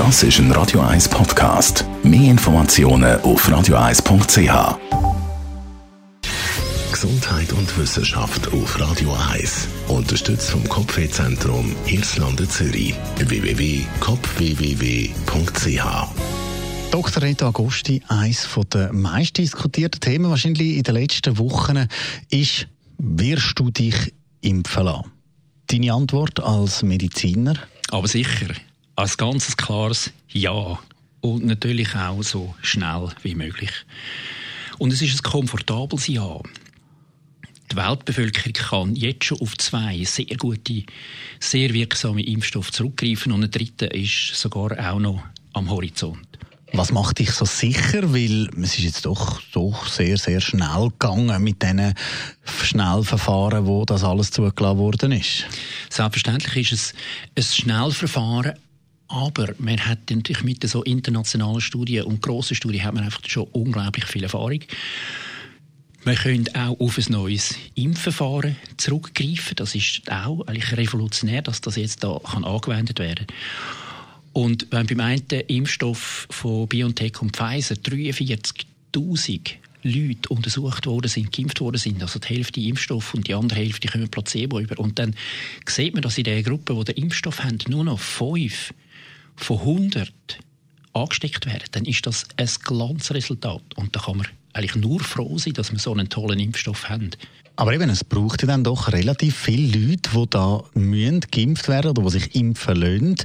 Das ist ein Radio 1 Podcast. Mehr Informationen auf radio1.ch. Gesundheit und Wissenschaft auf Radio 1. Unterstützt vom Kopfwehzentrum Irlande Zürich. www.kopfwww.ch Dr. Reto Agosti, eines der meist diskutierten Themen wahrscheinlich in den letzten Wochen ist, wirst du dich impfen lassen? Deine Antwort als Mediziner? Aber sicher, als ganz klares Ja. Und natürlich auch so schnell wie möglich. Und es ist ein komfortables Ja. Die Weltbevölkerung kann jetzt schon auf zwei sehr gute, sehr wirksame Impfstoffe zurückgreifen und ein dritter ist sogar auch noch am Horizont. Was macht dich so sicher? Weil es ist jetzt doch, doch sehr, sehr schnell gegangen mit diesen Schnellverfahren, wo das alles zugelassen worden ist. Selbstverständlich ist es ein Schnellverfahren, aber man hat natürlich mit so internationalen Studien und grossen Studien hat man einfach schon unglaublich viel Erfahrung. Wir können auch auf ein neues Impfverfahren zurückgreifen. Das ist auch eigentlich revolutionär, dass das jetzt da kann angewendet werden kann. Und wenn beim einen Impfstoff von BioNTech und Pfizer 43.000 Leute untersucht worden sind, geimpft worden sind, also die Hälfte Impfstoff und die andere Hälfte kommen Placebo über. Und dann sieht man, dass in der Gruppe, die den Impfstoff haben, nur noch fünf von 100 angesteckt werden. Dann ist das ein Glanzresultat. Und da kann man eigentlich nur froh sein, dass wir so einen tollen Impfstoff haben. Aber eben, es braucht dann doch relativ viele Leute, die da müssen geimpft werden oder die sich impfen lassen.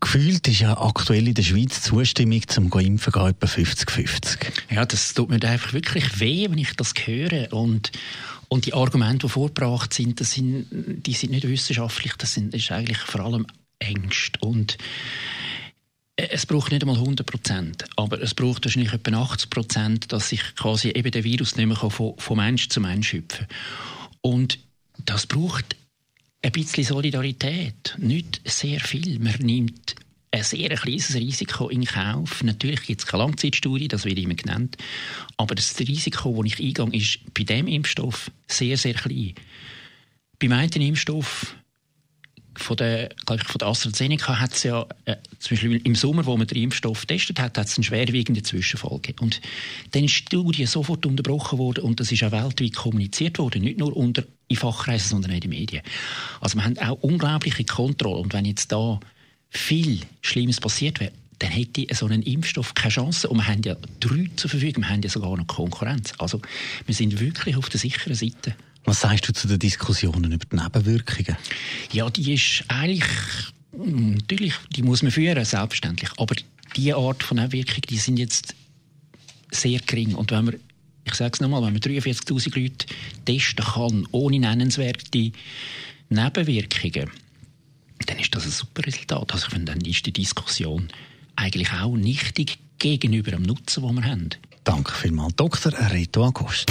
Gefühlt ist ja aktuell in der Schweiz die Zustimmung zum Impfen etwa 50-50. Ja, das tut mir einfach wirklich weh, wenn ich das höre. Und, und die Argumente, die vorgebracht sind, das sind, die sind nicht wissenschaftlich, das, sind, das ist eigentlich vor allem Ängste. Und es braucht nicht einmal 100 Prozent, aber es braucht wahrscheinlich etwa 80 Prozent, dass sich quasi eben der Virus nicht mehr von, von Mensch zu Mensch hüpfen Und das braucht ein bisschen Solidarität, nicht sehr viel. Man nimmt ein sehr kleines Risiko in Kauf. Natürlich gibt es keine Langzeitstudie, das wird immer genannt. Aber das Risiko, das ich eingehe, ist bei diesem Impfstoff sehr, sehr klein. Beim einen Impfstoff von der, glaube ich, von der AstraZeneca hat es ja, äh, zum Beispiel im Sommer, wo man den Impfstoff testet hat, hat es einen schwerwiegenden Zwischenfall gegeben. Und dann ist die Studie sofort unterbrochen worden und das ist auch weltweit kommuniziert worden, nicht nur unter in Fachkreisen, sondern auch in den Medien. Also wir haben auch unglaubliche Kontrolle und wenn jetzt da viel Schlimmes passiert wäre, dann hätte so ein Impfstoff keine Chance. Und wir haben ja drei zur Verfügung, wir haben ja sogar noch Konkurrenz. Also wir sind wirklich auf der sicheren Seite. Was sagst du zu den Diskussionen über die Nebenwirkungen? Ja, die ist eigentlich, hm, natürlich, die muss man führen, selbstverständlich. Aber diese Art von Nebenwirkungen, die sind jetzt sehr gering. Und wenn man, ich sage es nochmal, wenn man 43.000 Leute testen kann, ohne nennenswerte Nebenwirkungen, dann ist das ein super Resultat. Also ich finde, dann ist die Diskussion eigentlich auch nichtig gegenüber dem Nutzen, den wir haben. Danke vielmals, Dr. Reto Agost.